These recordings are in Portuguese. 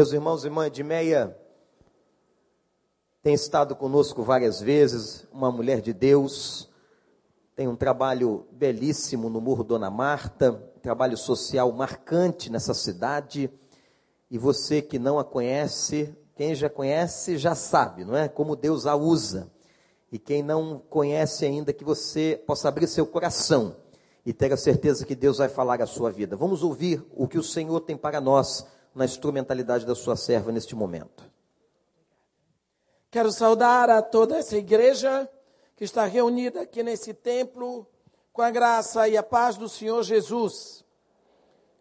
Meus irmãos e irmãs, Edmeia tem estado conosco várias vezes, uma mulher de Deus, tem um trabalho belíssimo no Morro Dona Marta, trabalho social marcante nessa cidade. E você que não a conhece, quem já conhece já sabe, não é? Como Deus a usa. E quem não conhece ainda, que você possa abrir seu coração e ter a certeza que Deus vai falar a sua vida. Vamos ouvir o que o Senhor tem para nós na instrumentalidade da sua serva neste momento. Quero saudar a toda essa igreja que está reunida aqui nesse templo com a graça e a paz do Senhor Jesus.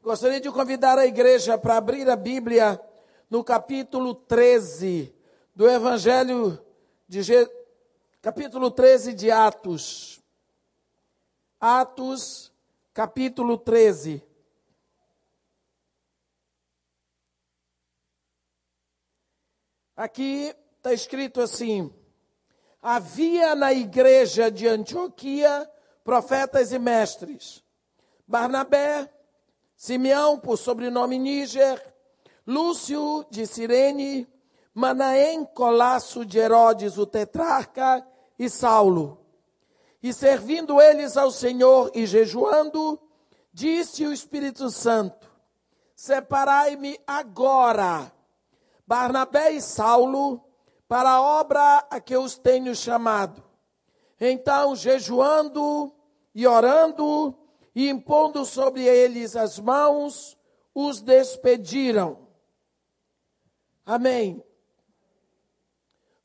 Gostaria de convidar a igreja para abrir a Bíblia no capítulo 13 do Evangelho de Je... capítulo 13 de Atos. Atos, capítulo 13. Aqui está escrito assim: havia na igreja de Antioquia profetas e mestres. Barnabé, Simeão, por sobrenome Níger, Lúcio de Cirene, Manaém, Colasso de Herodes, o tetrarca, e Saulo. E servindo eles ao Senhor e jejuando, disse o Espírito Santo: Separai-me agora, Barnabé e Saulo, para a obra a que os tenho chamado. Então, jejuando e orando e impondo sobre eles as mãos, os despediram. Amém.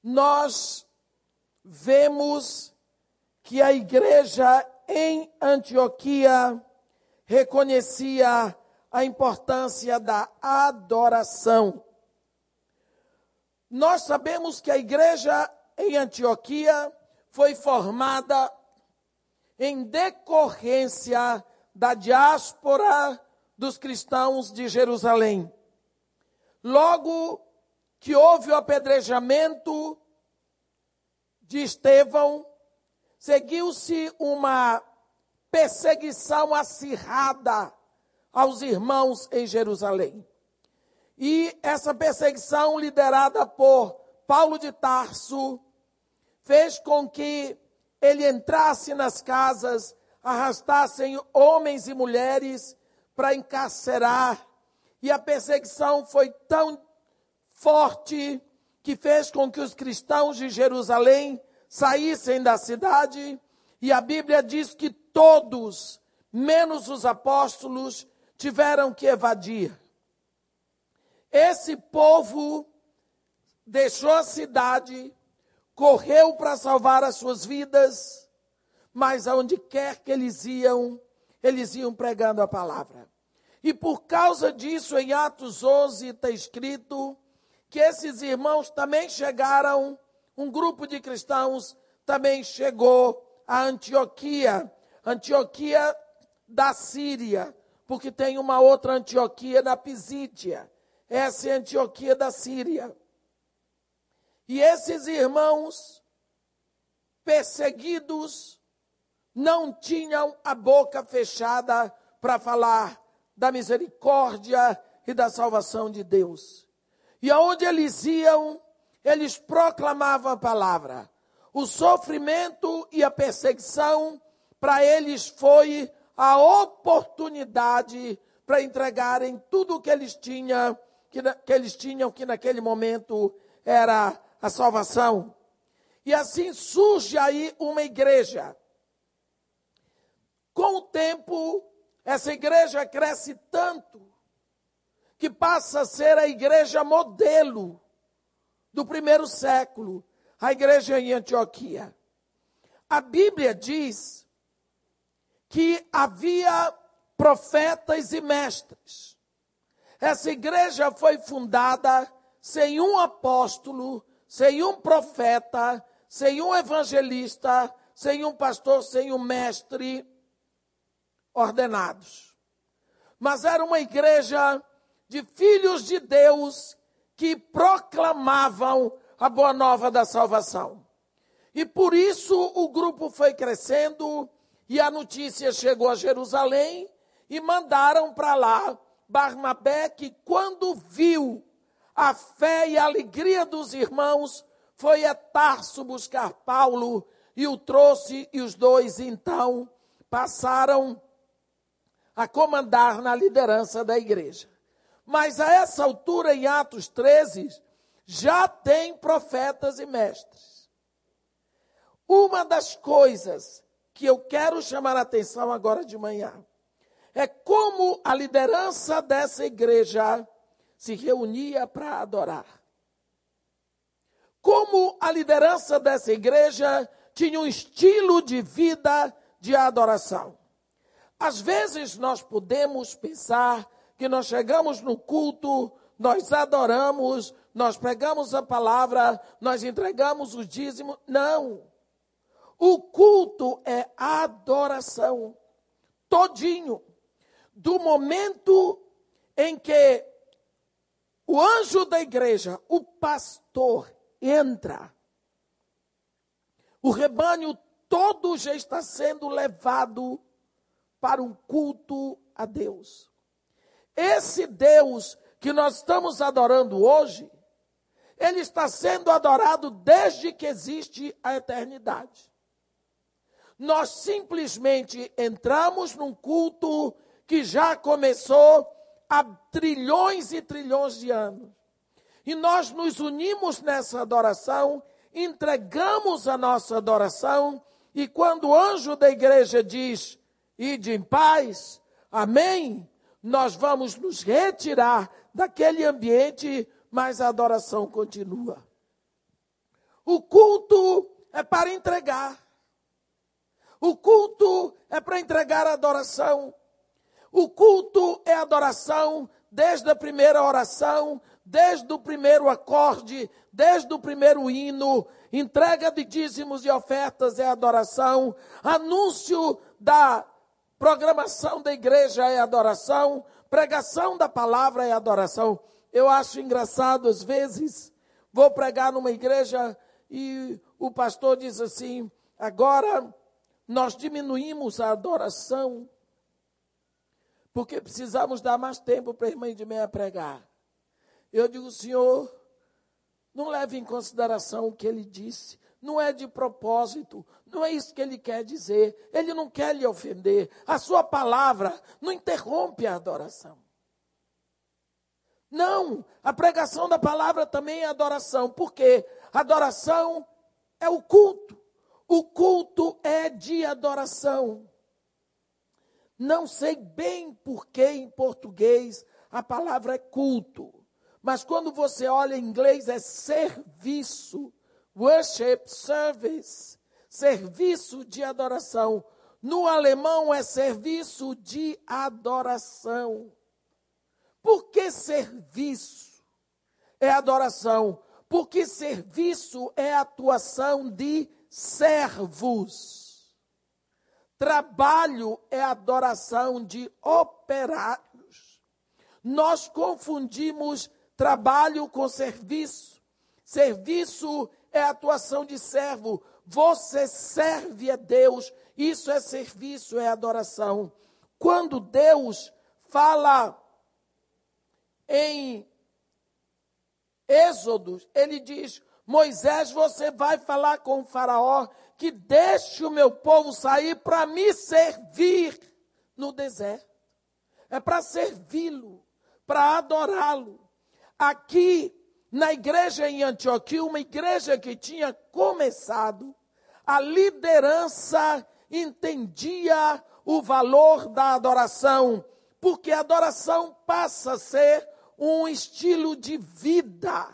Nós vemos que a igreja em Antioquia reconhecia a importância da adoração. Nós sabemos que a igreja em Antioquia foi formada em decorrência da diáspora dos cristãos de Jerusalém. Logo que houve o apedrejamento de Estevão, seguiu-se uma perseguição acirrada aos irmãos em Jerusalém. E essa perseguição, liderada por Paulo de Tarso, fez com que ele entrasse nas casas, arrastassem homens e mulheres para encarcerar. E a perseguição foi tão forte que fez com que os cristãos de Jerusalém saíssem da cidade. E a Bíblia diz que todos, menos os apóstolos, tiveram que evadir. Esse povo deixou a cidade, correu para salvar as suas vidas, mas aonde quer que eles iam, eles iam pregando a palavra. E por causa disso, em Atos 11 está escrito que esses irmãos também chegaram, um grupo de cristãos também chegou a Antioquia, Antioquia da Síria, porque tem uma outra Antioquia na Pisídia. Essa é a Antioquia da Síria. E esses irmãos perseguidos não tinham a boca fechada para falar da misericórdia e da salvação de Deus. E aonde eles iam, eles proclamavam a palavra. O sofrimento e a perseguição para eles foi a oportunidade para entregarem tudo o que eles tinham que, que eles tinham, que naquele momento era a salvação. E assim surge aí uma igreja. Com o tempo, essa igreja cresce tanto que passa a ser a igreja modelo do primeiro século, a igreja em Antioquia. A Bíblia diz que havia profetas e mestres. Essa igreja foi fundada sem um apóstolo, sem um profeta, sem um evangelista, sem um pastor, sem um mestre ordenados. Mas era uma igreja de filhos de Deus que proclamavam a boa nova da salvação. E por isso o grupo foi crescendo e a notícia chegou a Jerusalém e mandaram para lá Barnabé que quando viu a fé e a alegria dos irmãos foi a Tarso buscar Paulo e o trouxe, e os dois então passaram a comandar na liderança da igreja. Mas a essa altura, em Atos 13, já tem profetas e mestres. Uma das coisas que eu quero chamar a atenção agora de manhã é como a liderança dessa igreja se reunia para adorar. Como a liderança dessa igreja tinha um estilo de vida de adoração. Às vezes nós podemos pensar que nós chegamos no culto, nós adoramos, nós pregamos a palavra, nós entregamos o dízimo. Não. O culto é adoração. Todinho. Do momento em que o anjo da igreja, o pastor, entra, o rebanho todo já está sendo levado para um culto a Deus. Esse Deus que nós estamos adorando hoje, ele está sendo adorado desde que existe a eternidade. Nós simplesmente entramos num culto que já começou há trilhões e trilhões de anos. E nós nos unimos nessa adoração, entregamos a nossa adoração, e quando o anjo da igreja diz: Ide em paz, amém, nós vamos nos retirar daquele ambiente, mas a adoração continua. O culto é para entregar. O culto é para entregar a adoração. O culto é adoração desde a primeira oração, desde o primeiro acorde, desde o primeiro hino, entrega de dízimos e ofertas é adoração, anúncio da programação da igreja é adoração, pregação da palavra é adoração. Eu acho engraçado, às vezes, vou pregar numa igreja e o pastor diz assim: agora nós diminuímos a adoração, porque precisamos dar mais tempo para a irmã de meia pregar. Eu digo, Senhor, não leve em consideração o que ele disse, não é de propósito, não é isso que ele quer dizer, ele não quer lhe ofender. A sua palavra não interrompe a adoração. Não, a pregação da palavra também é adoração, porque adoração é o culto. O culto é de adoração. Não sei bem por que em português a palavra é culto, mas quando você olha em inglês é serviço, worship service serviço de adoração. No alemão é serviço de adoração. Por que serviço é adoração? Porque serviço é atuação de servos. Trabalho é adoração de operários. Nós confundimos trabalho com serviço. Serviço é atuação de servo. Você serve a Deus, isso é serviço, é adoração. Quando Deus fala em Êxodo, ele diz: Moisés, você vai falar com o Faraó que deixe o meu povo sair para me servir no deserto. É para servi-lo, para adorá-lo. Aqui na igreja em Antioquia, uma igreja que tinha começado, a liderança entendia o valor da adoração, porque a adoração passa a ser um estilo de vida.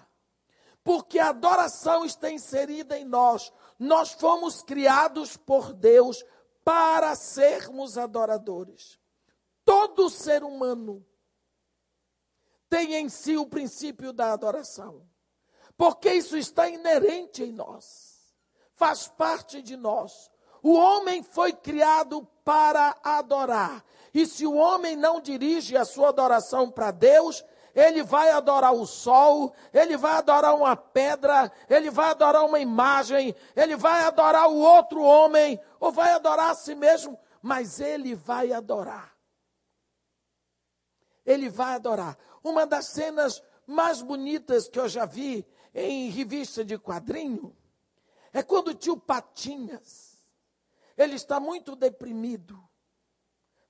Porque a adoração está inserida em nós. Nós fomos criados por Deus para sermos adoradores. Todo ser humano tem em si o princípio da adoração. Porque isso está inerente em nós, faz parte de nós. O homem foi criado para adorar. E se o homem não dirige a sua adoração para Deus, ele vai adorar o sol, ele vai adorar uma pedra, ele vai adorar uma imagem, ele vai adorar o outro homem, ou vai adorar a si mesmo, mas ele vai adorar. Ele vai adorar uma das cenas mais bonitas que eu já vi em revista de quadrinho é quando o tio Patinhas, ele está muito deprimido.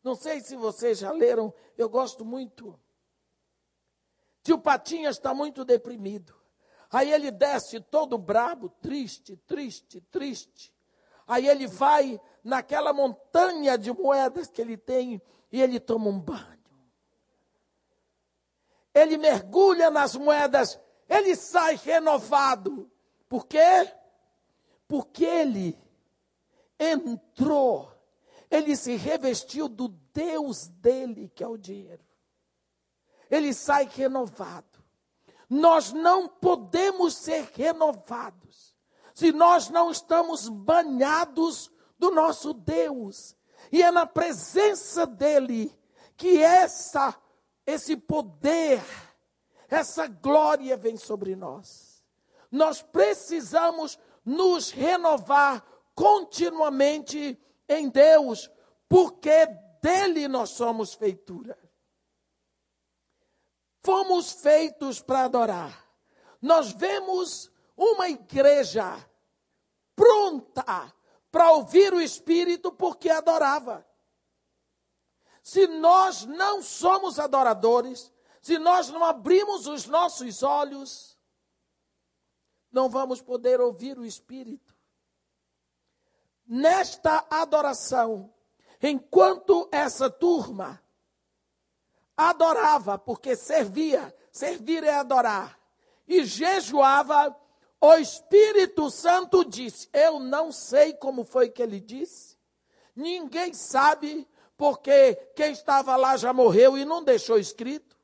Não sei se vocês já leram, eu gosto muito. Tio Patinhas está muito deprimido. Aí ele desce todo brabo, triste, triste, triste. Aí ele vai naquela montanha de moedas que ele tem e ele toma um banho. Ele mergulha nas moedas, ele sai renovado. Por quê? Porque ele entrou, ele se revestiu do Deus dele, que é o dinheiro. Ele sai renovado. Nós não podemos ser renovados se nós não estamos banhados do nosso Deus. E é na presença dele que essa esse poder, essa glória vem sobre nós. Nós precisamos nos renovar continuamente em Deus, porque dele nós somos feitura. Fomos feitos para adorar. Nós vemos uma igreja pronta para ouvir o Espírito porque adorava. Se nós não somos adoradores, se nós não abrimos os nossos olhos, não vamos poder ouvir o Espírito. Nesta adoração, enquanto essa turma adorava, porque servia, servir é adorar, e jejuava, o Espírito Santo disse: Eu não sei como foi que ele disse, ninguém sabe, porque quem estava lá já morreu e não deixou escrito.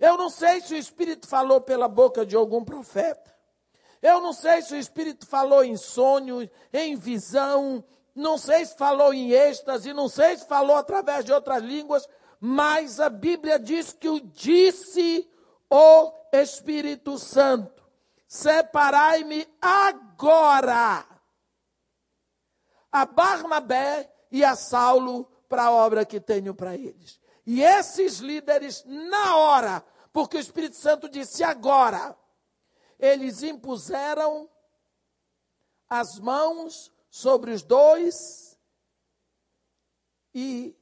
Eu não sei se o Espírito falou pela boca de algum profeta. Eu não sei se o Espírito falou em sonho, em visão, não sei se falou em êxtase, não sei se falou através de outras línguas, mas a Bíblia diz que o disse o Espírito Santo: separai-me agora a Barnabé e a Saulo para a obra que tenho para eles. E esses líderes, na hora, porque o Espírito Santo disse agora, eles impuseram as mãos sobre os dois e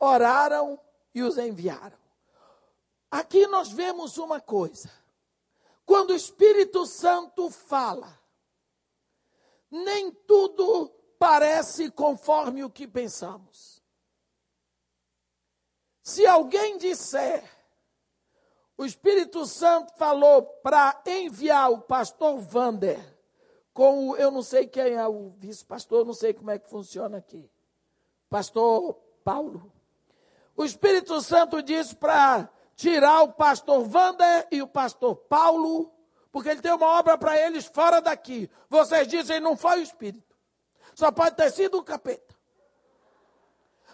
oraram e os enviaram. Aqui nós vemos uma coisa. Quando o Espírito Santo fala, nem tudo parece conforme o que pensamos. Se alguém disser, o Espírito Santo falou para enviar o pastor Vander com o, eu não sei quem é o vice-pastor, não sei como é que funciona aqui. Pastor Paulo. O Espírito Santo disse para tirar o pastor Vander e o pastor Paulo, porque ele tem uma obra para eles fora daqui. Vocês dizem, não foi o Espírito. Só pode ter sido o capeta.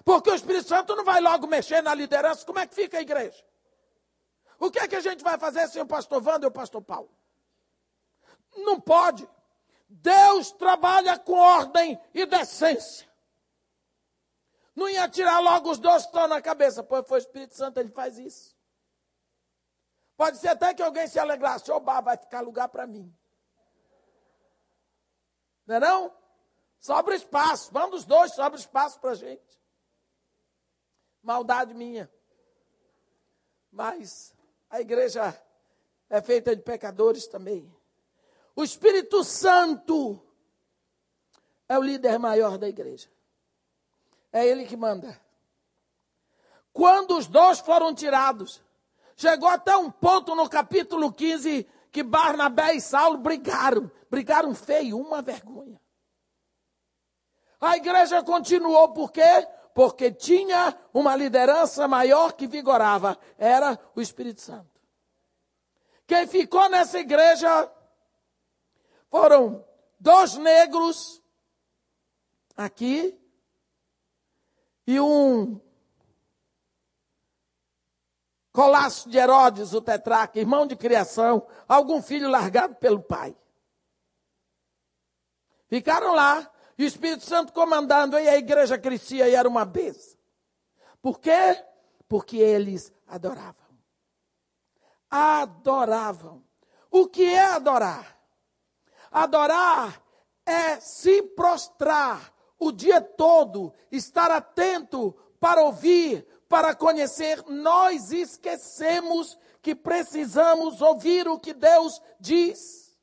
Porque o Espírito Santo não vai logo mexer na liderança. Como é que fica a igreja? O que é que a gente vai fazer sem o pastor Wanda e o pastor Paulo? Não pode. Deus trabalha com ordem e decência. Não ia tirar logo os dois estão na cabeça, pois foi o Espírito Santo, ele faz isso. Pode ser até que alguém se alegrasse, oba, vai ficar lugar para mim. Não é não? Sobra espaço. Manda os dois, sobra espaço para a gente. Maldade minha. Mas a igreja é feita de pecadores também. O Espírito Santo é o líder maior da igreja. É ele que manda. Quando os dois foram tirados, chegou até um ponto no capítulo 15 que Barnabé e Saulo brigaram. Brigaram feio, uma vergonha. A igreja continuou por quê? Porque tinha uma liderança maior que vigorava, era o Espírito Santo. Quem ficou nessa igreja foram dois negros aqui e um Colasso de Herodes, o tetraca, irmão de criação, algum filho largado pelo pai. Ficaram lá e o Espírito Santo comandando, e a igreja crescia e era uma bênção. Por quê? Porque eles adoravam. adoravam. O que é adorar? Adorar é se prostrar o dia todo, estar atento para ouvir, para conhecer. Nós esquecemos que precisamos ouvir o que Deus diz.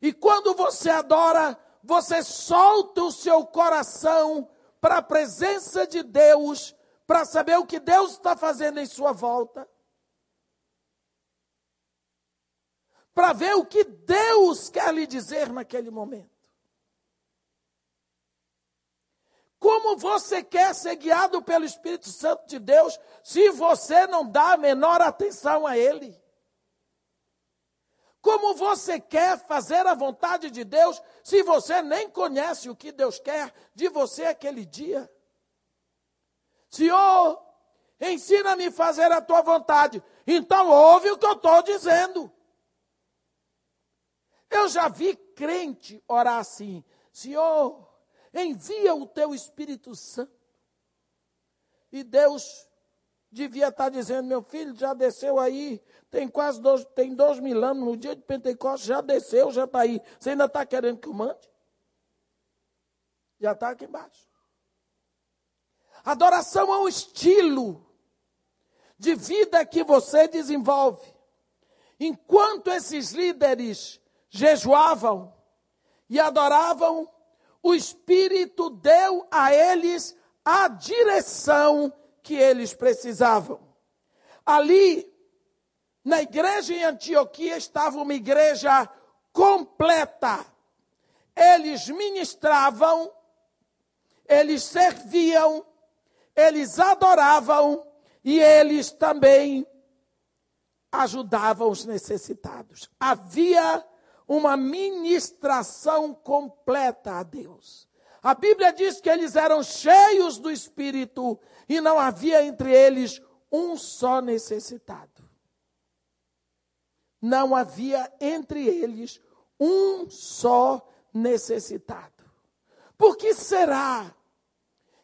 E quando você adora, você solta o seu coração para a presença de Deus, para saber o que Deus está fazendo em sua volta. Para ver o que Deus quer lhe dizer naquele momento. Como você quer ser guiado pelo Espírito Santo de Deus se você não dá a menor atenção a Ele? Como você quer fazer a vontade de Deus se você nem conhece o que Deus quer de você aquele dia? Senhor, ensina-me a fazer a tua vontade. Então ouve o que eu estou dizendo. Eu já vi crente orar assim: Senhor, envia o teu Espírito Santo. E Deus devia estar dizendo, meu filho, já desceu aí, tem quase dois, tem dois mil anos, no dia de Pentecostes, já desceu, já está aí. Você ainda está querendo que eu mande? Já está aqui embaixo. Adoração é um estilo de vida que você desenvolve. Enquanto esses líderes jejuavam e adoravam, o Espírito deu a eles a direção que eles precisavam. Ali, na igreja em Antioquia, estava uma igreja completa. Eles ministravam, eles serviam, eles adoravam e eles também ajudavam os necessitados. Havia uma ministração completa a Deus. A Bíblia diz que eles eram cheios do Espírito e não havia entre eles um só necessitado. Não havia entre eles um só necessitado. Por que será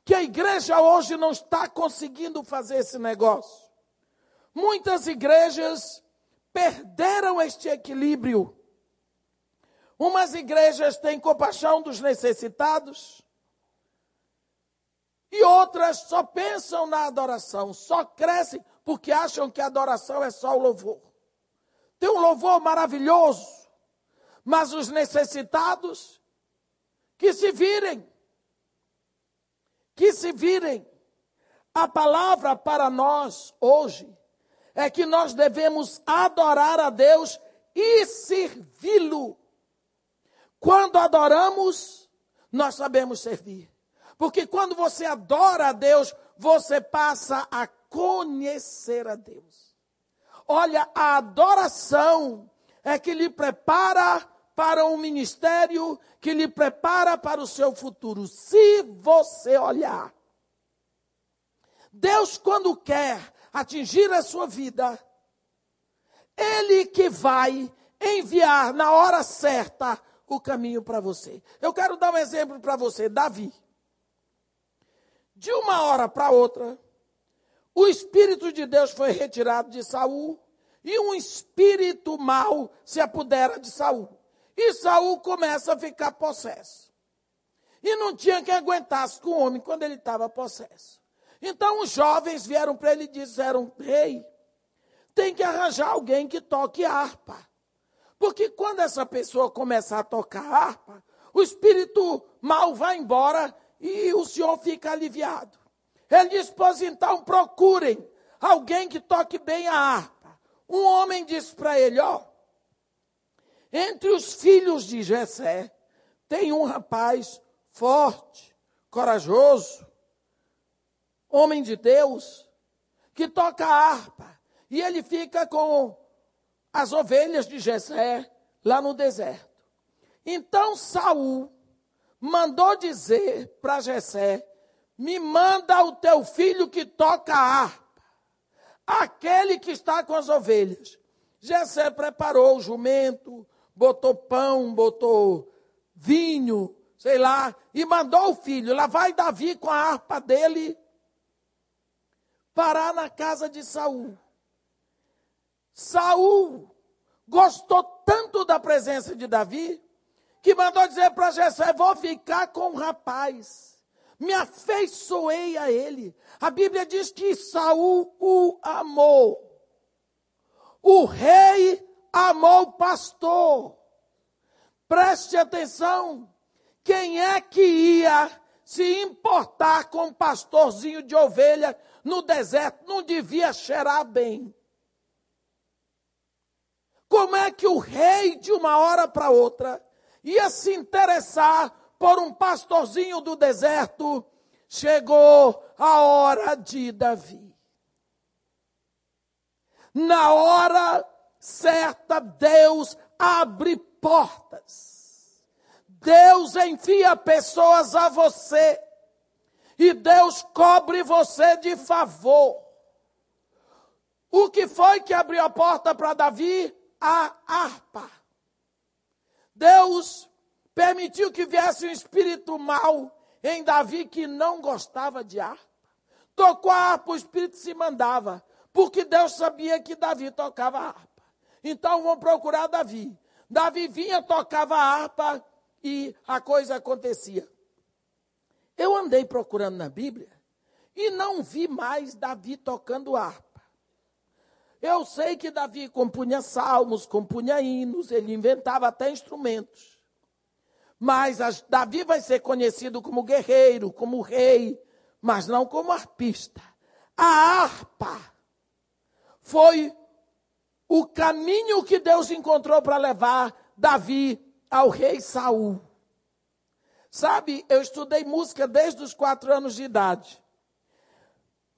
que a igreja hoje não está conseguindo fazer esse negócio? Muitas igrejas perderam este equilíbrio Umas igrejas têm compaixão dos necessitados e outras só pensam na adoração, só crescem porque acham que a adoração é só o louvor. Tem um louvor maravilhoso, mas os necessitados que se virem, que se virem. A palavra para nós hoje é que nós devemos adorar a Deus e servi-lo quando adoramos, nós sabemos servir. Porque quando você adora a Deus, você passa a conhecer a Deus. Olha, a adoração é que lhe prepara para um ministério, que lhe prepara para o seu futuro. Se você olhar, Deus, quando quer atingir a sua vida, Ele que vai enviar na hora certa o caminho para você. Eu quero dar um exemplo para você, Davi. De uma hora para outra, o espírito de Deus foi retirado de Saul e um espírito mau se apodera de Saul. E Saul começa a ficar possesso. E não tinha quem aguentasse com o homem quando ele estava possesso. Então os jovens vieram para ele e disseram: Rei, tem que arranjar alguém que toque harpa. Porque quando essa pessoa começar a tocar harpa, o espírito mal vai embora e o senhor fica aliviado. Ele diz: Pois então procurem alguém que toque bem a harpa. Um homem disse para ele: Ó, entre os filhos de Jessé tem um rapaz forte, corajoso, homem de Deus, que toca a harpa. E ele fica com as ovelhas de Jessé lá no deserto. Então Saul mandou dizer para Jessé: "Me manda o teu filho que toca a harpa, aquele que está com as ovelhas." Jessé preparou o jumento, botou pão, botou vinho, sei lá, e mandou o filho. Lá vai Davi com a harpa dele parar na casa de Saul. Saul gostou tanto da presença de Davi que mandou dizer para Jessé: "Vou ficar com o rapaz. Me afeiçoei a ele." A Bíblia diz que Saul o amou. O rei amou o pastor. Preste atenção. Quem é que ia se importar com um pastorzinho de ovelha no deserto? Não devia cheirar bem. Como é que o rei, de uma hora para outra, ia se interessar por um pastorzinho do deserto? Chegou a hora de Davi. Na hora certa, Deus abre portas. Deus envia pessoas a você. E Deus cobre você de favor. O que foi que abriu a porta para Davi? A harpa. Deus permitiu que viesse um espírito mau em Davi que não gostava de harpa. Tocou a harpa, o espírito se mandava, porque Deus sabia que Davi tocava harpa. Então vão procurar Davi. Davi vinha, tocava a harpa e a coisa acontecia. Eu andei procurando na Bíblia e não vi mais Davi tocando harpa. Eu sei que Davi compunha salmos, compunha hinos, ele inventava até instrumentos. Mas Davi vai ser conhecido como guerreiro, como rei, mas não como arpista. A harpa foi o caminho que Deus encontrou para levar Davi ao rei Saul. Sabe, eu estudei música desde os quatro anos de idade.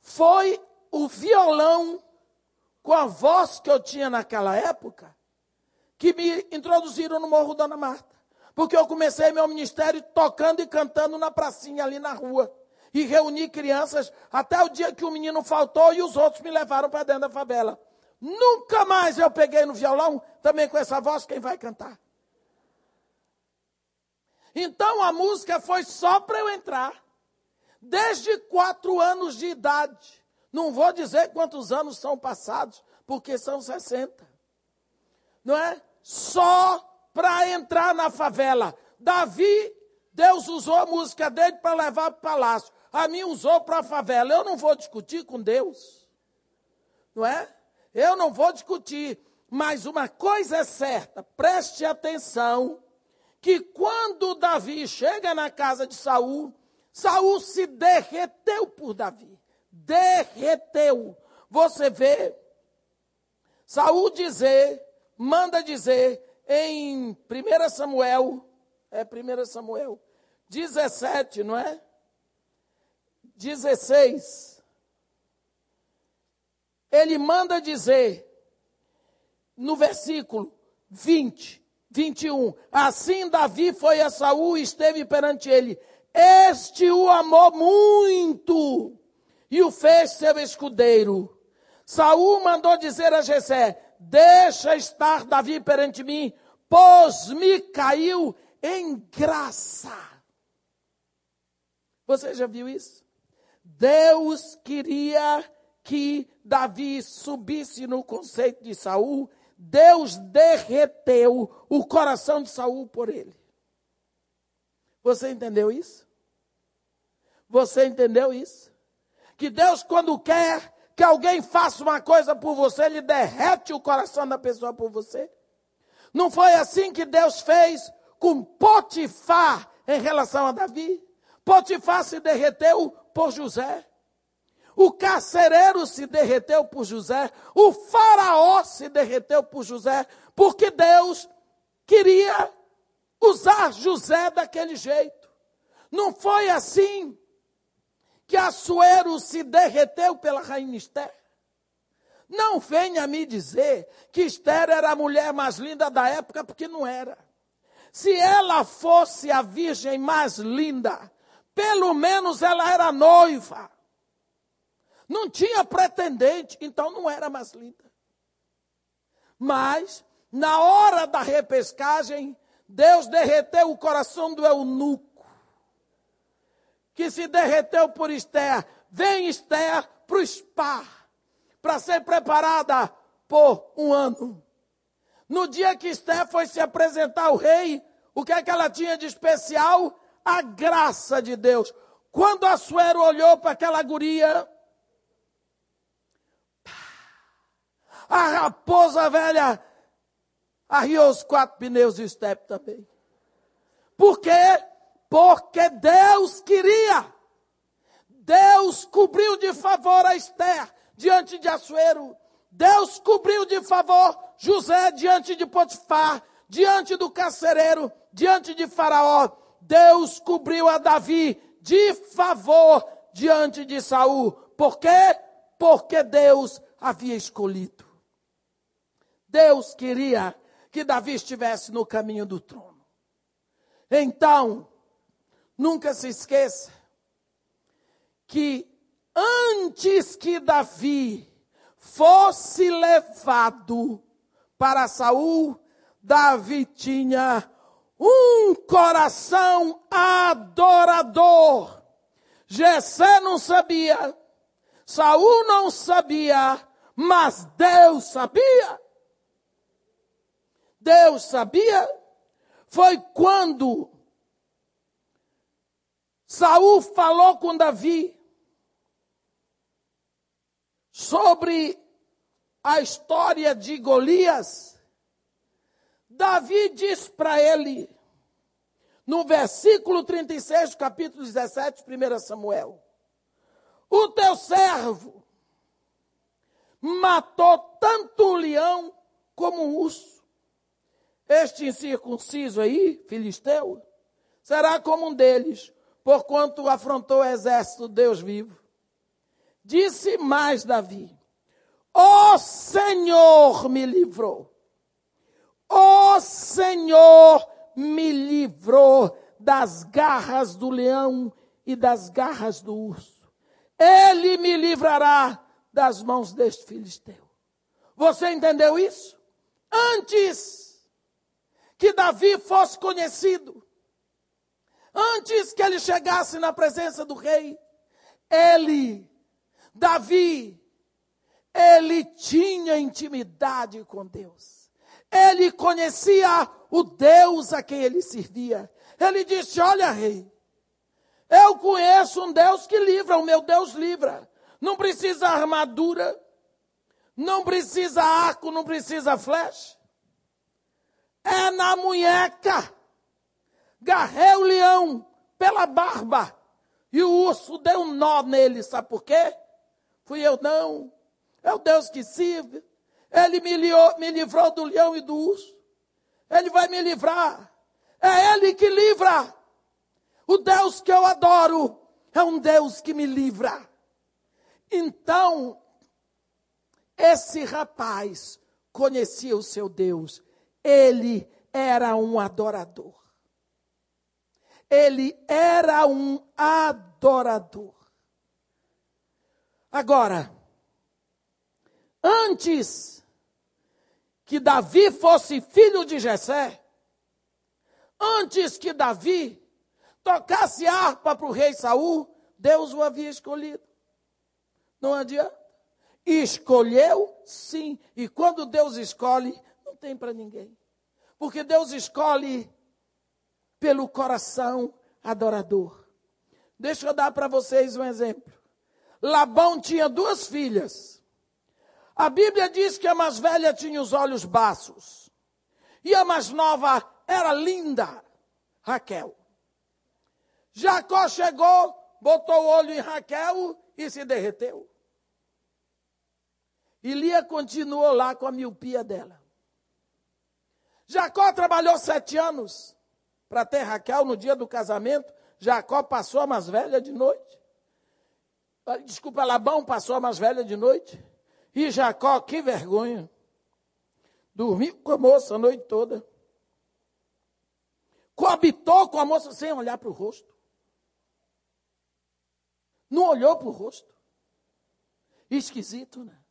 Foi o violão com a voz que eu tinha naquela época, que me introduziram no Morro Dona Marta. Porque eu comecei meu ministério tocando e cantando na pracinha ali na rua. E reuni crianças até o dia que o menino faltou e os outros me levaram para dentro da favela. Nunca mais eu peguei no violão, também com essa voz, quem vai cantar? Então a música foi só para eu entrar. Desde quatro anos de idade. Não vou dizer quantos anos são passados, porque são 60. Não é? Só para entrar na favela. Davi, Deus usou a música dele para levar para o palácio. A mim usou para a favela. Eu não vou discutir com Deus. Não é? Eu não vou discutir. Mas uma coisa é certa, preste atenção, que quando Davi chega na casa de Saul, Saul se derreteu por Davi derreteu. Você vê Saul dizer, manda dizer em 1 Samuel, é 1 Samuel 17, não é? 16. Ele manda dizer no versículo 20, 21. Assim Davi foi a Saul e esteve perante ele. Este o amou muito e o fez seu escudeiro. Saul mandou dizer a Jessé: Deixa estar Davi perante mim, pois me caiu em graça. Você já viu isso? Deus queria que Davi subisse no conceito de Saul. Deus derreteu o coração de Saul por ele. Você entendeu isso? Você entendeu isso? Que Deus, quando quer que alguém faça uma coisa por você, ele derrete o coração da pessoa por você. Não foi assim que Deus fez com Potifar em relação a Davi? Potifar se derreteu por José. O carcereiro se derreteu por José. O faraó se derreteu por José. Porque Deus queria usar José daquele jeito. Não foi assim que Assuero se derreteu pela rainha Esther. Não venha me dizer que Esther era a mulher mais linda da época, porque não era. Se ela fosse a virgem mais linda, pelo menos ela era noiva. Não tinha pretendente, então não era mais linda. Mas, na hora da repescagem, Deus derreteu o coração do eunuco que se derreteu por Esther. Vem Esther para o spa, para ser preparada por um ano. No dia que Esther foi se apresentar ao rei, o que é que ela tinha de especial? A graça de Deus. Quando Assuero olhou para aquela guria, a raposa velha arriou os quatro pneus e o step também. Por quê? Porque Deus queria. Deus cobriu de favor a Esther diante de Assuero. Deus cobriu de favor José diante de Potifar, diante do carcereiro, diante de Faraó. Deus cobriu a Davi de favor diante de Saul. Por quê? Porque Deus havia escolhido. Deus queria que Davi estivesse no caminho do trono. Então, nunca se esqueça que antes que Davi fosse levado para Saul, Davi tinha um coração adorador. Jessé não sabia, Saul não sabia, mas Deus sabia. Deus sabia. Foi quando Saul falou com Davi sobre a história de Golias, Davi diz para ele, no versículo 36 do capítulo 17, 1 Samuel: O teu servo matou tanto o leão como o urso. Este incircunciso aí, filisteu, será como um deles, porquanto afrontou o exército de Deus vivo. Disse mais Davi: O Senhor me livrou. O Senhor me livrou das garras do leão e das garras do urso. Ele me livrará das mãos deste filisteu. Você entendeu isso? Antes que Davi fosse conhecido, antes que ele chegasse na presença do rei, ele Davi, ele tinha intimidade com Deus. Ele conhecia o Deus a quem ele servia. Ele disse: Olha, rei, eu conheço um Deus que livra, o meu Deus livra. Não precisa armadura, não precisa arco, não precisa flecha. É na munheca. Garrei o leão pela barba e o urso deu um nó nele, sabe por quê? Fui eu não. É o Deus que sirve. Ele me, liou, me livrou do leão e do urso. Ele vai me livrar. É Ele que livra. O Deus que eu adoro é um Deus que me livra. Então, esse rapaz conhecia o seu Deus. Ele era um adorador. Ele era um adorador. Agora, antes que Davi fosse filho de Jessé, antes que Davi tocasse harpa para o rei Saul, Deus o havia escolhido. Não adianta. Escolheu, sim. E quando Deus escolhe, não tem para ninguém. Porque Deus escolhe pelo coração adorador. Deixa eu dar para vocês um exemplo. Labão tinha duas filhas. A Bíblia diz que a mais velha tinha os olhos baços. E a mais nova era linda, Raquel. Jacó chegou, botou o olho em Raquel e se derreteu. E Lia continuou lá com a miopia dela. Jacó trabalhou sete anos para ter Raquel no dia do casamento. Jacó passou a mais velha de noite. Desculpa, Labão passou a mais velha de noite. E Jacó, que vergonha. Dormiu com a moça a noite toda. Coabitou com a moça sem olhar para o rosto. Não olhou para o rosto. Esquisito, né?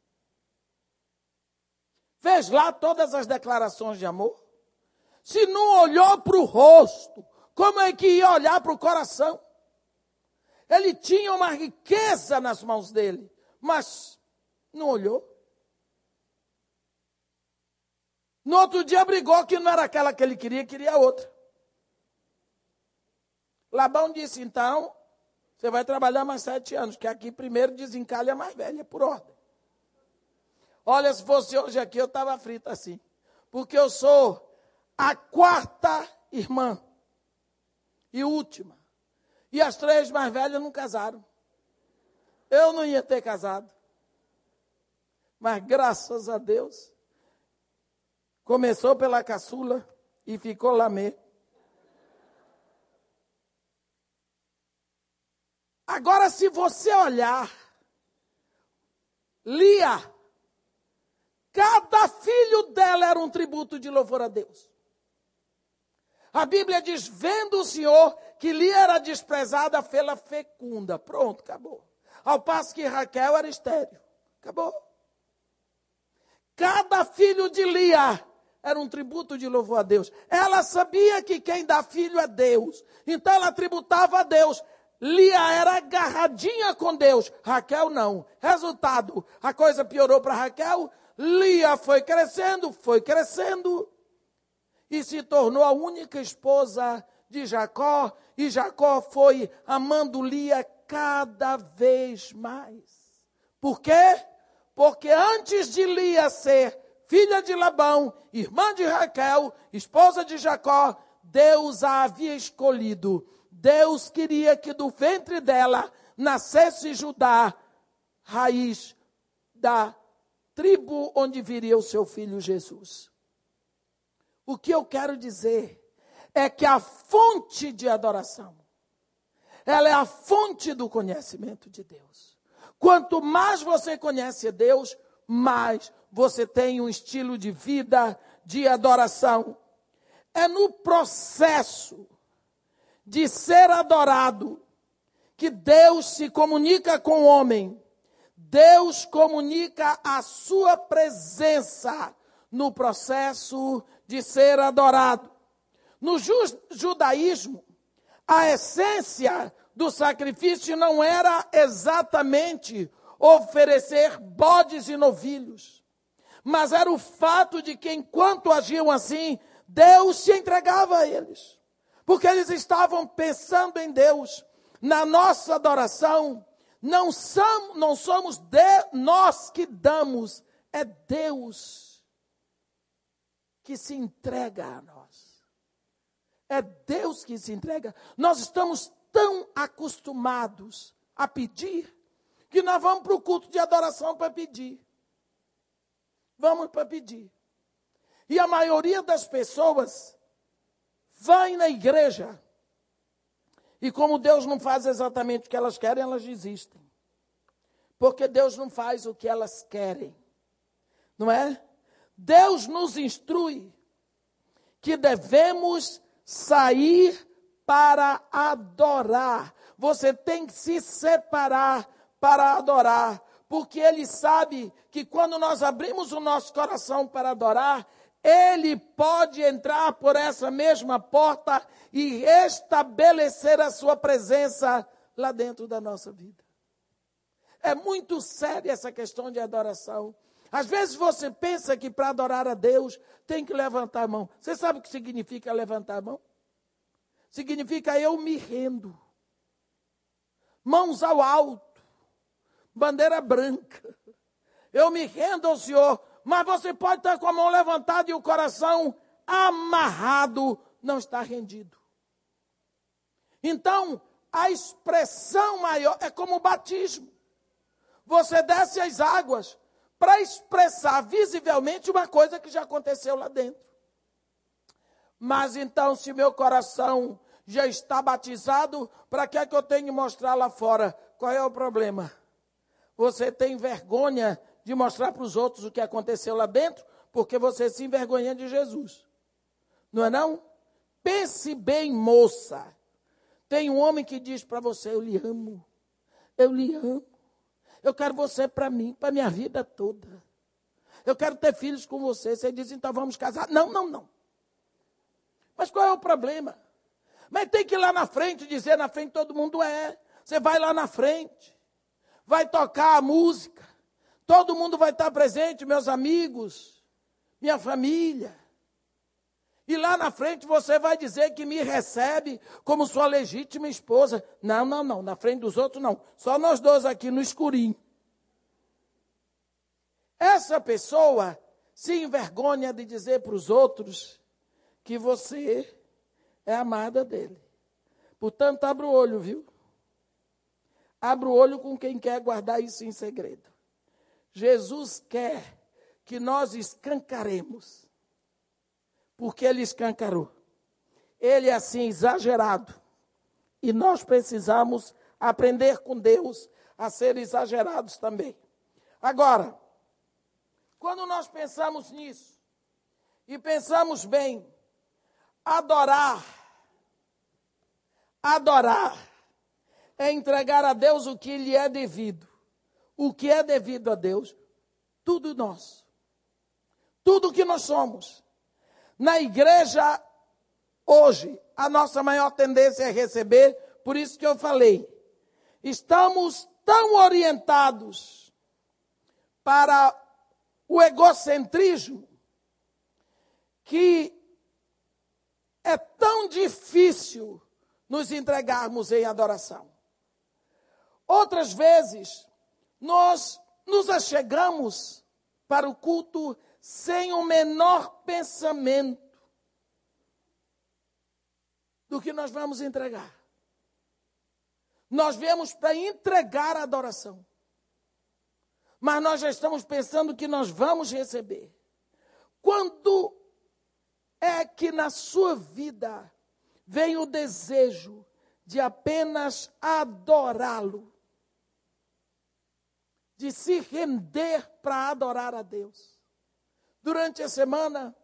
Fez lá todas as declarações de amor. Se não olhou para o rosto, como é que ia olhar para o coração? Ele tinha uma riqueza nas mãos dele, mas não olhou. No outro dia brigou que não era aquela que ele queria, queria outra. Labão disse: então, você vai trabalhar mais sete anos, que aqui primeiro desencalha a mais velha, por ordem. Olha, se fosse hoje aqui, eu estava frita assim. Porque eu sou a quarta irmã e última. E as três mais velhas não casaram. Eu não ia ter casado. Mas graças a Deus, começou pela caçula e ficou lá mesmo. Agora, se você olhar, Lia, cada filho dela era um tributo de louvor a Deus. A Bíblia diz: vendo o Senhor que Lia era desprezada, fê-la fecunda. Pronto, acabou. Ao passo que Raquel era estéreo. Acabou. Cada filho de Lia era um tributo de louvor a Deus. Ela sabia que quem dá filho é Deus. Então ela tributava a Deus. Lia era agarradinha com Deus, Raquel não. Resultado, a coisa piorou para Raquel. Lia foi crescendo, foi crescendo e se tornou a única esposa de Jacó. E Jacó foi amando Lia cada vez mais. Por quê? Porque antes de Lia ser filha de Labão, irmã de Raquel, esposa de Jacó, Deus a havia escolhido Deus queria que do ventre dela nascesse Judá, raiz da tribo onde viria o seu filho Jesus. O que eu quero dizer é que a fonte de adoração, ela é a fonte do conhecimento de Deus. Quanto mais você conhece Deus, mais você tem um estilo de vida de adoração. É no processo de ser adorado, que Deus se comunica com o homem. Deus comunica a sua presença no processo de ser adorado. No judaísmo, a essência do sacrifício não era exatamente oferecer bodes e novilhos, mas era o fato de que enquanto agiam assim, Deus se entregava a eles porque eles estavam pensando em Deus. Na nossa adoração, não, somos, não somos de, nós que damos, é Deus que se entrega a nós. É Deus que se entrega. Nós estamos tão acostumados a pedir que nós vamos para o culto de adoração para pedir. Vamos para pedir. E a maioria das pessoas vai na igreja. E como Deus não faz exatamente o que elas querem, elas desistem. Porque Deus não faz o que elas querem. Não é? Deus nos instrui que devemos sair para adorar. Você tem que se separar para adorar, porque Ele sabe que quando nós abrimos o nosso coração para adorar, ele pode entrar por essa mesma porta e estabelecer a sua presença lá dentro da nossa vida. É muito séria essa questão de adoração. Às vezes você pensa que para adorar a Deus tem que levantar a mão. Você sabe o que significa levantar a mão? Significa eu me rendo. Mãos ao alto. Bandeira branca. Eu me rendo ao Senhor mas você pode estar com a mão levantada e o coração amarrado, não está rendido. Então, a expressão maior é como o batismo. Você desce as águas para expressar visivelmente uma coisa que já aconteceu lá dentro. Mas então, se meu coração já está batizado, para que é que eu tenho que mostrar lá fora? Qual é o problema? Você tem vergonha de mostrar para os outros o que aconteceu lá dentro, porque você se envergonha de Jesus. Não é não? Pense bem, moça. Tem um homem que diz para você: Eu lhe amo. Eu lhe amo. Eu quero você para mim, para minha vida toda. Eu quero ter filhos com você. Você diz, então vamos casar. Não, não, não. Mas qual é o problema? Mas tem que ir lá na frente dizer, na frente todo mundo é. Você vai lá na frente, vai tocar a música, Todo mundo vai estar presente, meus amigos, minha família. E lá na frente você vai dizer que me recebe como sua legítima esposa. Não, não, não. Na frente dos outros, não. Só nós dois aqui no escurinho. Essa pessoa se envergonha de dizer para os outros que você é amada dele. Portanto, abra o olho, viu? Abra o olho com quem quer guardar isso em segredo. Jesus quer que nós escancaremos porque ele escancarou. Ele é assim exagerado. E nós precisamos aprender com Deus a ser exagerados também. Agora, quando nós pensamos nisso, e pensamos bem, adorar, adorar, é entregar a Deus o que lhe é devido. O que é devido a Deus, tudo nosso. Tudo que nós somos. Na igreja, hoje, a nossa maior tendência é receber, por isso que eu falei, estamos tão orientados para o egocentrismo que é tão difícil nos entregarmos em adoração. Outras vezes, nós nos achegamos para o culto sem o menor pensamento do que nós vamos entregar. Nós viemos para entregar a adoração. Mas nós já estamos pensando que nós vamos receber. Quando é que na sua vida vem o desejo de apenas adorá-lo? De se render para adorar a Deus? Durante a semana,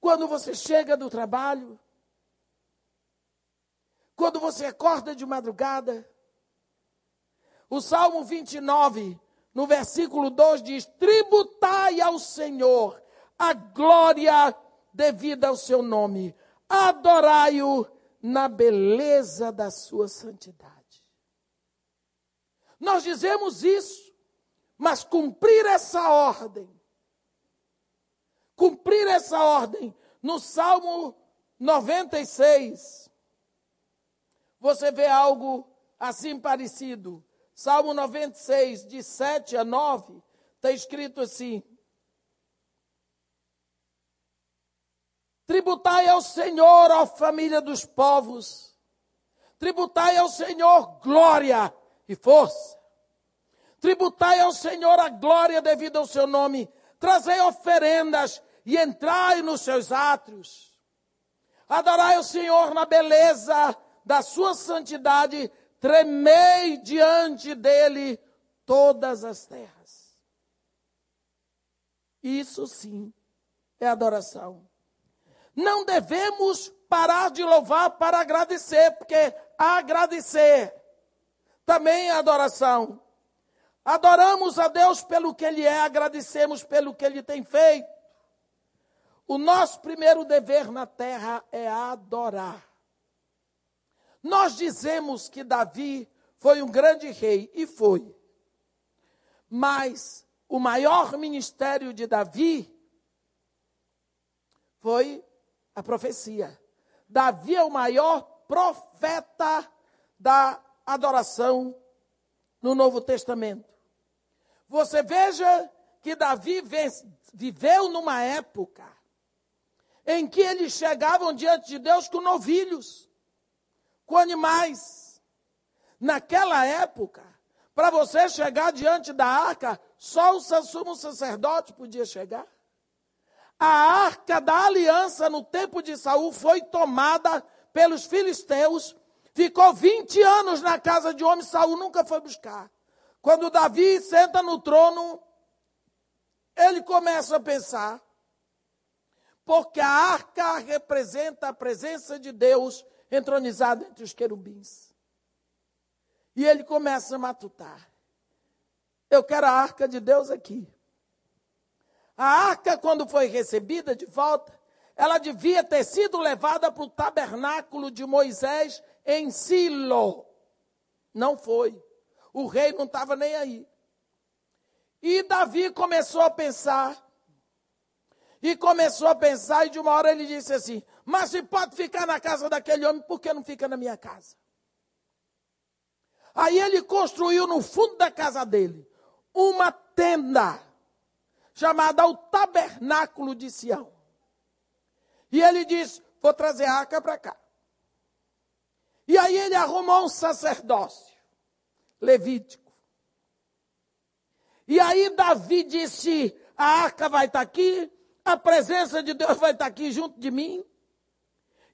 quando você chega do trabalho, quando você acorda de madrugada. O Salmo 29, no versículo 2 diz: Tributai ao Senhor a glória devida ao seu nome, adorai-o na beleza da sua santidade. Nós dizemos isso mas cumprir essa ordem, cumprir essa ordem, no Salmo 96, você vê algo assim parecido. Salmo 96, de 7 a 9, está escrito assim: Tributai ao Senhor, ó família dos povos, tributai ao Senhor glória e força Tributai ao Senhor a glória devida ao seu nome. Trazei oferendas e entrai nos seus átrios. Adorai o Senhor na beleza da sua santidade. Tremei diante dele todas as terras. Isso sim é adoração. Não devemos parar de louvar para agradecer, porque agradecer também é adoração. Adoramos a Deus pelo que Ele é, agradecemos pelo que Ele tem feito. O nosso primeiro dever na terra é adorar. Nós dizemos que Davi foi um grande rei, e foi. Mas o maior ministério de Davi foi a profecia. Davi é o maior profeta da adoração no Novo Testamento. Você veja que Davi viveu numa época em que eles chegavam diante de Deus com novilhos, com animais. Naquela época, para você chegar diante da arca, só o sumo sacerdote podia chegar. A arca da aliança no tempo de Saul foi tomada pelos filisteus, ficou 20 anos na casa de homem, Saul nunca foi buscar. Quando Davi senta no trono, ele começa a pensar, porque a arca representa a presença de Deus entronizada entre os querubins. E ele começa a matutar. Eu quero a arca de Deus aqui. A arca, quando foi recebida de volta, ela devia ter sido levada para o tabernáculo de Moisés em Silo. Não foi. O rei não estava nem aí. E Davi começou a pensar. E começou a pensar, e de uma hora ele disse assim: Mas se pode ficar na casa daquele homem, por que não fica na minha casa? Aí ele construiu no fundo da casa dele uma tenda chamada o Tabernáculo de Sião. E ele disse: Vou trazer a arca para cá. E aí ele arrumou um sacerdócio levítico. E aí Davi disse: A arca vai estar tá aqui, a presença de Deus vai estar tá aqui junto de mim,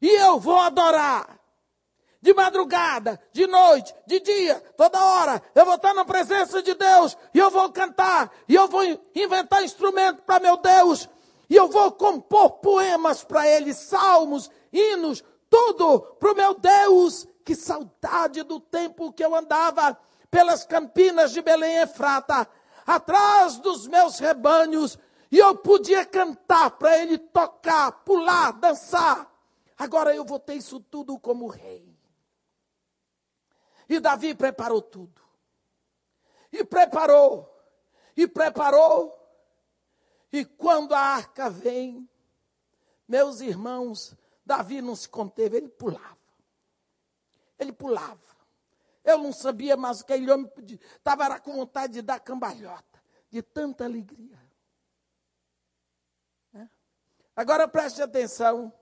e eu vou adorar de madrugada, de noite, de dia, toda hora. Eu vou estar na presença de Deus e eu vou cantar, e eu vou inventar instrumento para meu Deus, e eu vou compor poemas para Ele, salmos, hinos, tudo para o meu Deus. Que saudade do tempo que eu andava pelas campinas de Belém Efrata, atrás dos meus rebanhos, e eu podia cantar para Ele, tocar, pular, dançar. Agora eu vou ter isso tudo como rei. E Davi preparou tudo. E preparou. E preparou. E quando a arca vem, meus irmãos, Davi não se conteve, ele pulava. Ele pulava. Eu não sabia mais o que aquele homem estava com vontade de dar cambalhota, de tanta alegria. É? Agora preste atenção.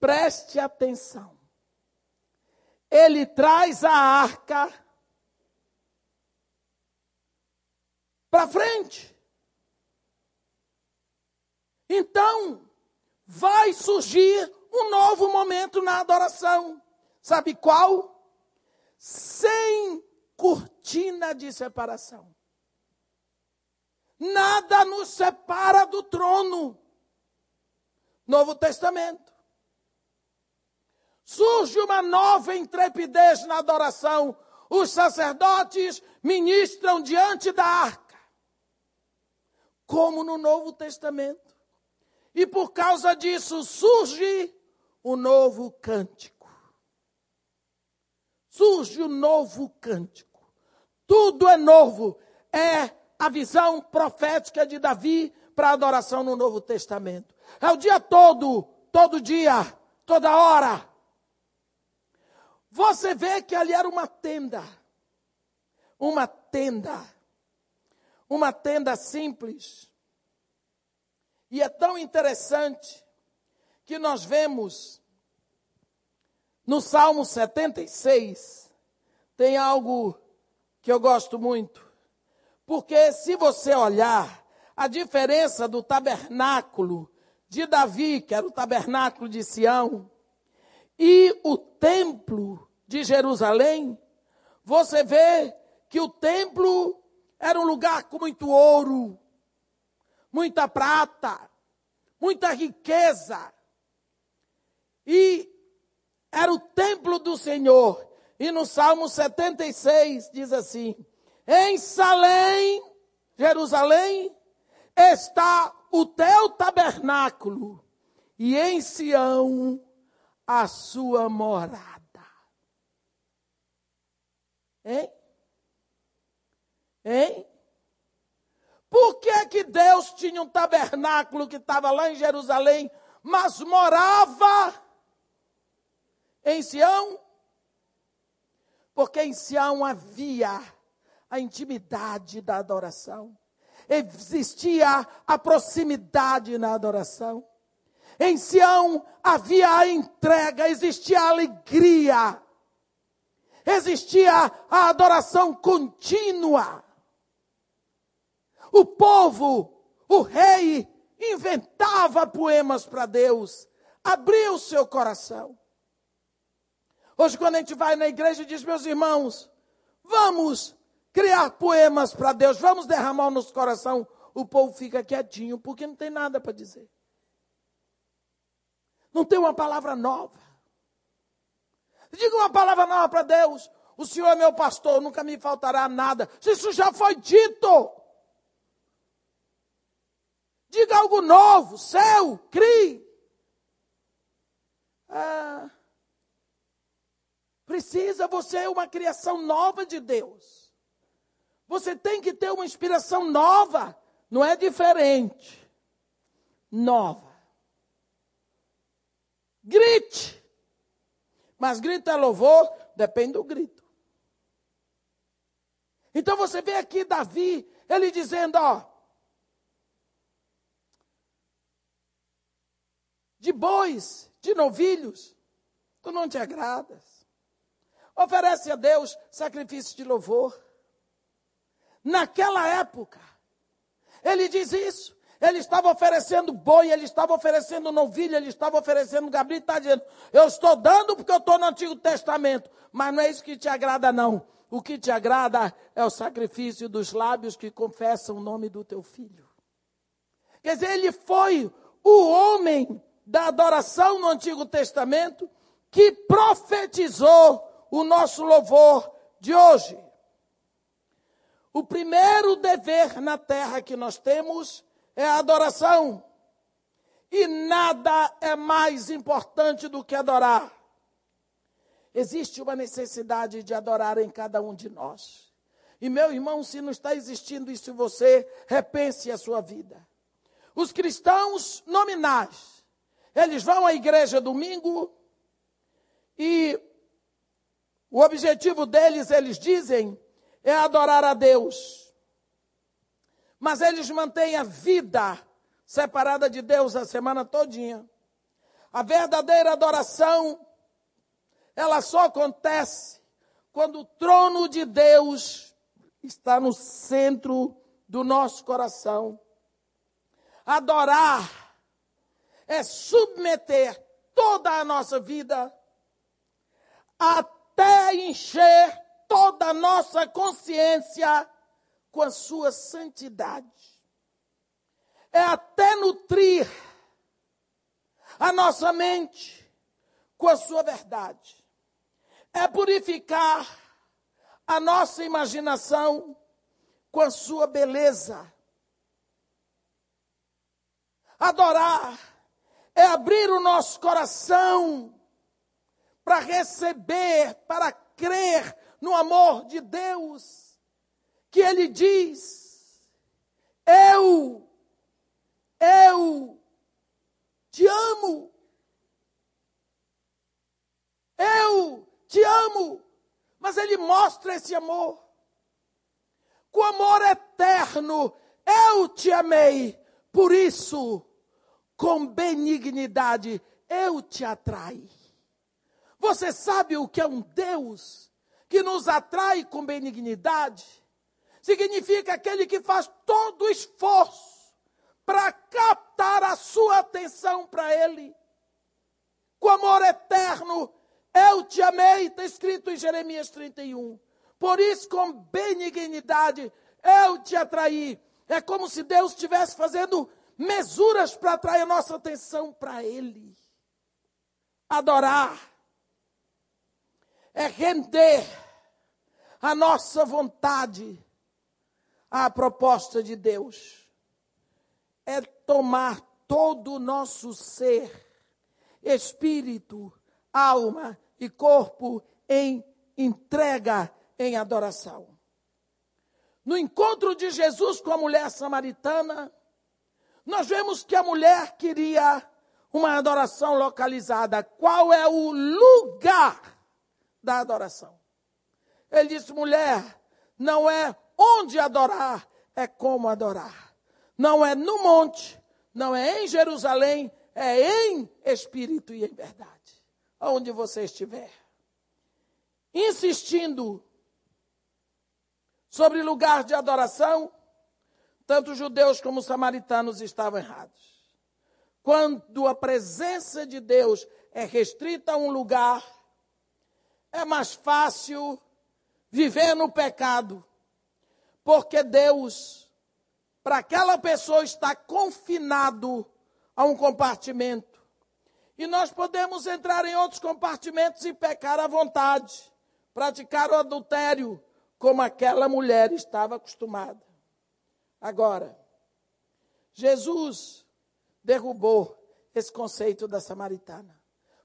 Preste atenção ele traz a arca para frente. Então, vai surgir um novo momento na adoração. Sabe qual? Sem cortina de separação. Nada nos separa do trono. Novo Testamento surge uma nova intrepidez na adoração. Os sacerdotes ministram diante da arca, como no Novo Testamento. E por causa disso surge o novo cântico. Surge o novo cântico. Tudo é novo. É a visão profética de Davi para a adoração no Novo Testamento. É o dia todo, todo dia, toda hora você vê que ali era uma tenda. Uma tenda. Uma tenda simples. E é tão interessante que nós vemos no Salmo 76, tem algo que eu gosto muito. Porque se você olhar a diferença do tabernáculo de Davi, que era o tabernáculo de Sião, e o templo de Jerusalém, você vê que o templo era um lugar com muito ouro, muita prata, muita riqueza. E era o templo do Senhor. E no Salmo 76 diz assim: Em Salém, Jerusalém, está o teu tabernáculo, e em Sião a sua morada. Hein? Hein? Por que, que Deus tinha um tabernáculo que estava lá em Jerusalém, mas morava em Sião? Porque em Sião havia a intimidade da adoração, existia a proximidade na adoração. Em Sião havia a entrega, existia a alegria, existia a adoração contínua. O povo, o rei, inventava poemas para Deus, abria o seu coração. Hoje, quando a gente vai na igreja e diz, meus irmãos, vamos criar poemas para Deus, vamos derramar o nosso coração, o povo fica quietinho, porque não tem nada para dizer. Não tem uma palavra nova. Diga uma palavra nova para Deus. O Senhor é meu pastor, nunca me faltará nada. Isso já foi dito. Diga algo novo, seu, crie. Ah, precisa você é uma criação nova de Deus. Você tem que ter uma inspiração nova, não é diferente. Nova. Grite. Mas grito é louvor, depende do grito. Então você vê aqui Davi, ele dizendo, ó, de bois, de novilhos, tu não te agradas. Oferece a Deus sacrifício de louvor. Naquela época, ele diz isso. Ele estava oferecendo boi, ele estava oferecendo novilha, ele estava oferecendo gabriel, está dizendo, eu estou dando porque eu estou no Antigo Testamento, mas não é isso que te agrada não. O que te agrada é o sacrifício dos lábios que confessam o nome do teu filho. Quer dizer, ele foi o homem da adoração no Antigo Testamento que profetizou o nosso louvor de hoje. O primeiro dever na terra que nós temos é a adoração. E nada é mais importante do que adorar. Existe uma necessidade de adorar em cada um de nós. E meu irmão, se não está existindo isso em você, repense a sua vida. Os cristãos nominais, eles vão à igreja domingo e o objetivo deles, eles dizem, é adorar a Deus. Mas eles mantêm a vida separada de Deus a semana todinha. A verdadeira adoração, ela só acontece quando o trono de Deus está no centro do nosso coração. Adorar é submeter toda a nossa vida até encher toda a nossa consciência com a sua santidade. É até nutrir a nossa mente com a sua verdade. É purificar a nossa imaginação com a sua beleza. Adorar é abrir o nosso coração para receber, para crer no amor de Deus, que Ele diz: Eu, eu te amo. Eu te amo. Mas Ele mostra esse amor. Com amor eterno, eu te amei. Por isso, com benignidade eu te atrai. Você sabe o que é um Deus que nos atrai com benignidade? Significa aquele que faz todo o esforço para captar a sua atenção para Ele. Com amor eterno, eu te amei, está escrito em Jeremias 31. Por isso, com benignidade, eu te atraí. É como se Deus estivesse fazendo mesuras para atrair a nossa atenção para Ele. Adorar é render a nossa vontade à proposta de Deus. É tomar todo o nosso ser, espírito, alma e corpo em entrega, em adoração. No encontro de Jesus com a mulher samaritana, nós vemos que a mulher queria uma adoração localizada. Qual é o lugar da adoração? Ele disse: mulher, não é onde adorar, é como adorar. Não é no monte, não é em Jerusalém, é em espírito e em verdade. Onde você estiver. Insistindo sobre lugar de adoração, tanto judeus como samaritanos estavam errados. Quando a presença de Deus é restrita a um lugar, é mais fácil viver no pecado, porque Deus, para aquela pessoa, está confinado a um compartimento. E nós podemos entrar em outros compartimentos e pecar à vontade, praticar o adultério, como aquela mulher estava acostumada. Agora, Jesus derrubou esse conceito da samaritana.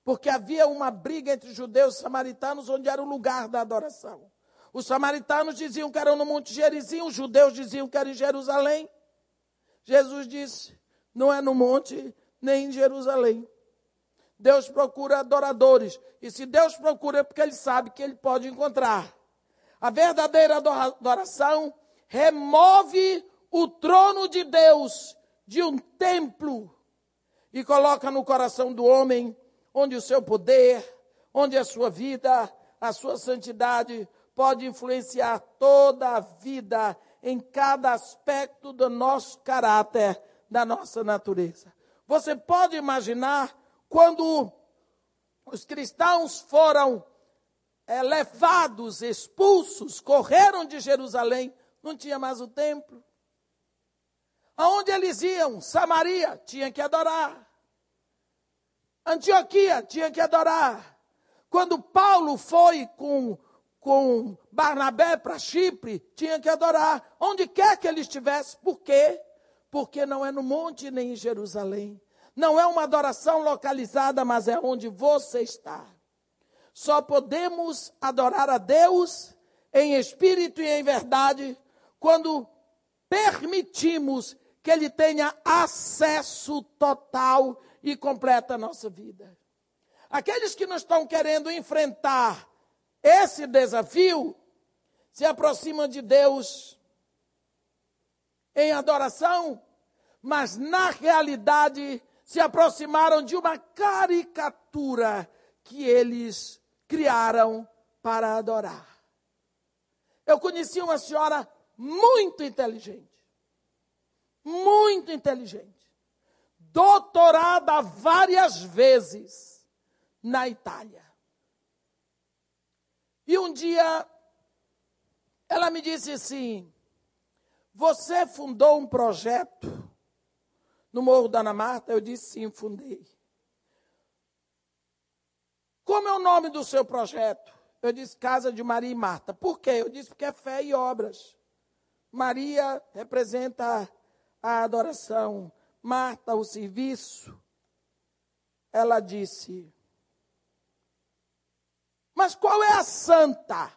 Porque havia uma briga entre judeus e samaritanos, onde era o lugar da adoração. Os samaritanos diziam que eram no Monte Gerizim, os judeus diziam que era em Jerusalém. Jesus disse: não é no monte nem em Jerusalém. Deus procura adoradores. E se Deus procura é porque Ele sabe que Ele pode encontrar. A verdadeira adoração remove o trono de Deus de um templo e coloca no coração do homem onde o seu poder, onde a sua vida, a sua santidade pode influenciar toda a vida em cada aspecto do nosso caráter, da nossa natureza. Você pode imaginar quando os cristãos foram é, levados, expulsos, correram de Jerusalém, não tinha mais o templo. Aonde eles iam? Samaria, tinha que adorar. Antioquia, tinha que adorar. Quando Paulo foi com, com Barnabé para Chipre, tinha que adorar. Onde quer que ele estivesse. Por quê? Porque não é no monte nem em Jerusalém. Não é uma adoração localizada, mas é onde você está. Só podemos adorar a Deus em espírito e em verdade quando permitimos que Ele tenha acesso total e completo à nossa vida. Aqueles que não estão querendo enfrentar esse desafio se aproximam de Deus em adoração, mas na realidade se aproximaram de uma caricatura que eles criaram para adorar. Eu conheci uma senhora muito inteligente. Muito inteligente. Doutorada várias vezes na Itália. E um dia ela me disse assim: Você fundou um projeto no Morro da Ana Marta? Eu disse sim, fundei. Como é o nome do seu projeto? Eu disse Casa de Maria e Marta. Por quê? Eu disse porque é fé e obras. Maria representa a adoração, Marta o serviço. Ela disse: Mas qual é a santa?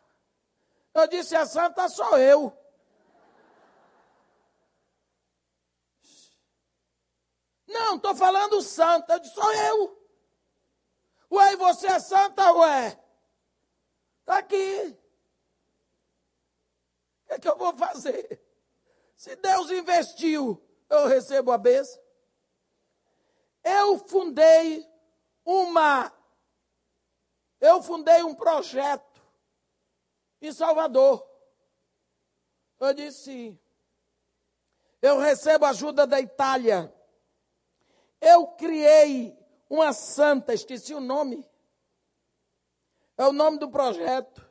Eu disse: A santa sou eu. Não, estou falando santa. Eu disse, sou eu. Ué, você é santa, ué? Está aqui. O que, é que eu vou fazer? Se Deus investiu, eu recebo a bênção. Eu fundei uma. Eu fundei um projeto em Salvador. Eu disse. Eu recebo ajuda da Itália. Eu criei uma santa, esqueci o nome. É o nome do projeto.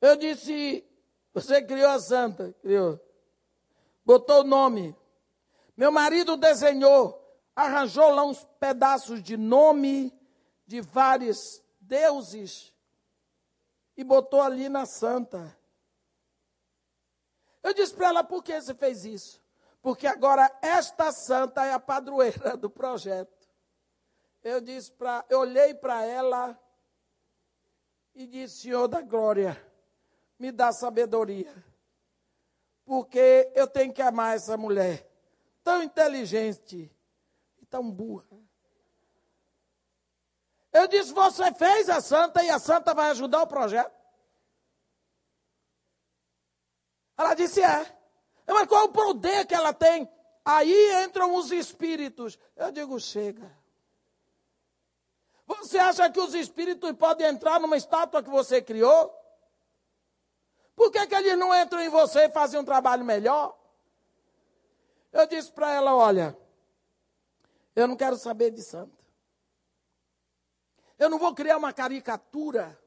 Eu disse, você criou a santa, criou. Botou o nome. Meu marido desenhou, arranjou lá uns pedaços de nome de vários deuses e botou ali na santa. Eu disse para ela, por que você fez isso? porque agora esta santa é a padroeira do projeto. Eu disse para, eu olhei para ela e disse: Senhor da glória, me dá sabedoria, porque eu tenho que amar essa mulher, tão inteligente e tão burra. Eu disse: Você fez a santa e a santa vai ajudar o projeto? Ela disse: É. Mas qual o poder que ela tem? Aí entram os espíritos. Eu digo, chega. Você acha que os espíritos podem entrar numa estátua que você criou? Por que, que eles não entram em você e fazem um trabalho melhor? Eu disse para ela: olha, eu não quero saber de santo. Eu não vou criar uma caricatura.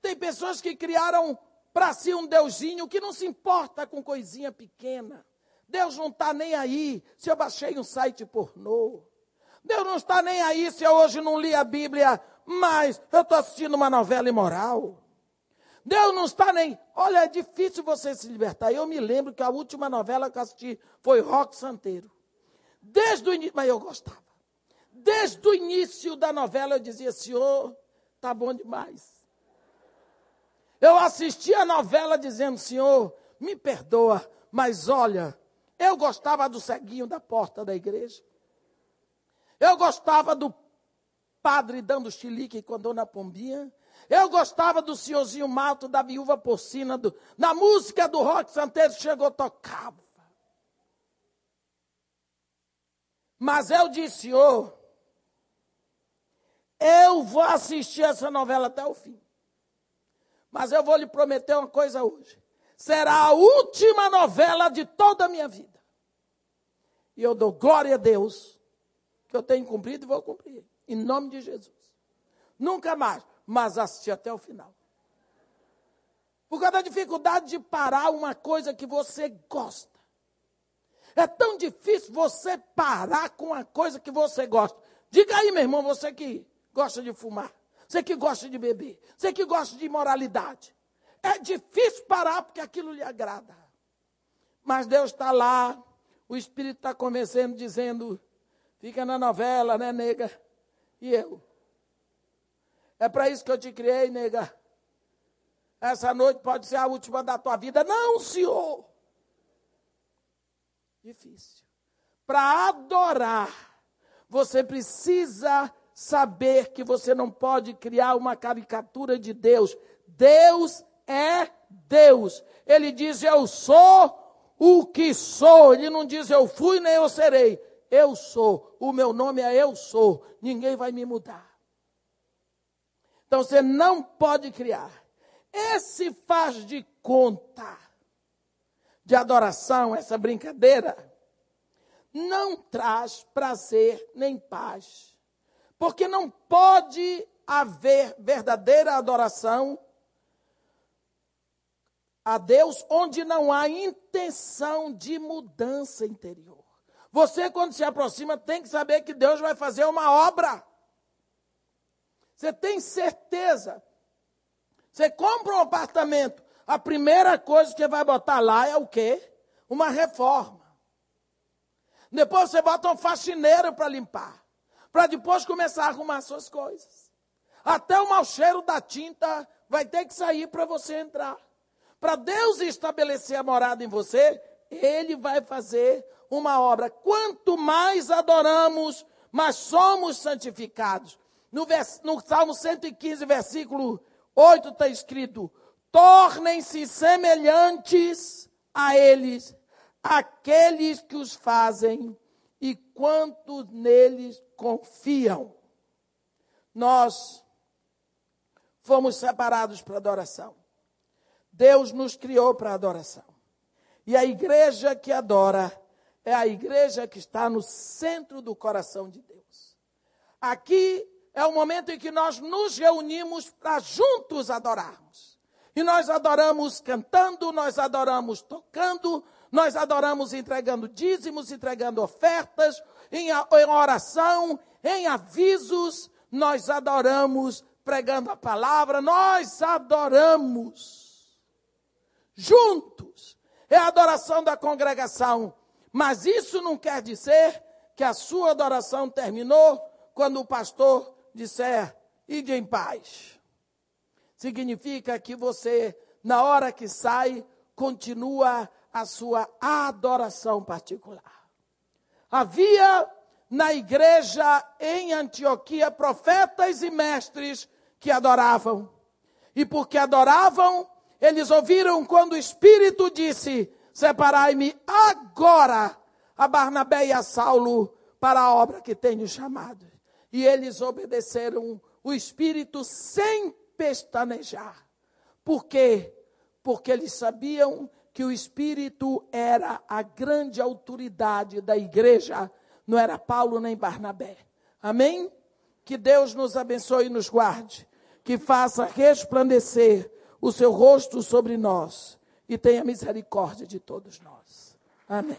Tem pessoas que criaram para si um deusinho que não se importa com coisinha pequena. Deus não está nem aí se eu baixei um site pornô. Deus não está nem aí se eu hoje não li a Bíblia, mas eu estou assistindo uma novela imoral. Deus não está nem. Olha, é difícil você se libertar. Eu me lembro que a última novela que assisti foi Rock Santeiro. Desde o início, mas eu gostava. Desde o início da novela eu dizia, Senhor, tá bom demais. Eu assisti a novela dizendo: Senhor, me perdoa, mas olha, eu gostava do ceguinho da porta da igreja. Eu gostava do padre dando chilique com a dona Pombinha. Eu gostava do senhorzinho mato da viúva porcina, do, na música do rock santeiro chegou, tocava. Mas eu disse, senhor, eu vou assistir essa novela até o fim. Mas eu vou lhe prometer uma coisa hoje. Será a última novela de toda a minha vida. E eu dou glória a Deus que eu tenho cumprido e vou cumprir. Em nome de Jesus. Nunca mais, mas assistir até o final. Por causa da dificuldade de parar uma coisa que você gosta. É tão difícil você parar com uma coisa que você gosta. Diga aí, meu irmão, você que gosta de fumar, você que gosta de beber, você que gosta de imoralidade. É difícil parar porque aquilo lhe agrada. Mas Deus está lá, o Espírito está convencendo, dizendo: fica na novela, né, nega? E eu? É para isso que eu te criei, nega. Essa noite pode ser a última da tua vida. Não, senhor. Difícil. Para adorar, você precisa saber que você não pode criar uma caricatura de Deus. Deus é Deus. Ele diz: Eu sou o que sou. Ele não diz: Eu fui nem eu serei. Eu sou. O meu nome é Eu sou. Ninguém vai me mudar. Então você não pode criar. Esse faz de conta de adoração, essa brincadeira, não traz prazer nem paz. Porque não pode haver verdadeira adoração a Deus onde não há intenção de mudança interior. Você, quando se aproxima, tem que saber que Deus vai fazer uma obra. Você tem certeza. Você compra um apartamento, a primeira coisa que vai botar lá é o quê? Uma reforma. Depois você bota um faxineiro para limpar. Para depois começar a arrumar suas coisas. Até o mau cheiro da tinta vai ter que sair para você entrar. Para Deus estabelecer a morada em você, Ele vai fazer uma obra. Quanto mais adoramos, mais somos santificados. No, vers, no Salmo 115, versículo 8, está escrito: Tornem-se semelhantes a eles, aqueles que os fazem e quantos neles confiam. Nós fomos separados para adoração. Deus nos criou para adoração. E a igreja que adora é a igreja que está no centro do coração de Deus. Aqui é o momento em que nós nos reunimos para juntos adorarmos. E nós adoramos cantando, nós adoramos tocando, nós adoramos entregando dízimos, entregando ofertas, em, oração, em avisos, nós adoramos pregando a palavra, nós adoramos juntos. É a adoração da congregação. Mas isso não quer dizer que a sua adoração terminou quando o pastor disser, ide em paz. Significa que você, na hora que sai, continua a sua adoração particular. Havia na igreja em Antioquia profetas e mestres que adoravam. E porque adoravam, eles ouviram quando o Espírito disse: Separai-me agora a Barnabé e a Saulo para a obra que tenho chamado. E eles obedeceram o Espírito sem pestanejar. Por quê? Porque eles sabiam que o Espírito era a grande autoridade da igreja, não era Paulo nem Barnabé. Amém? Que Deus nos abençoe e nos guarde, que faça resplandecer o seu rosto sobre nós e tenha misericórdia de todos nós. Amém.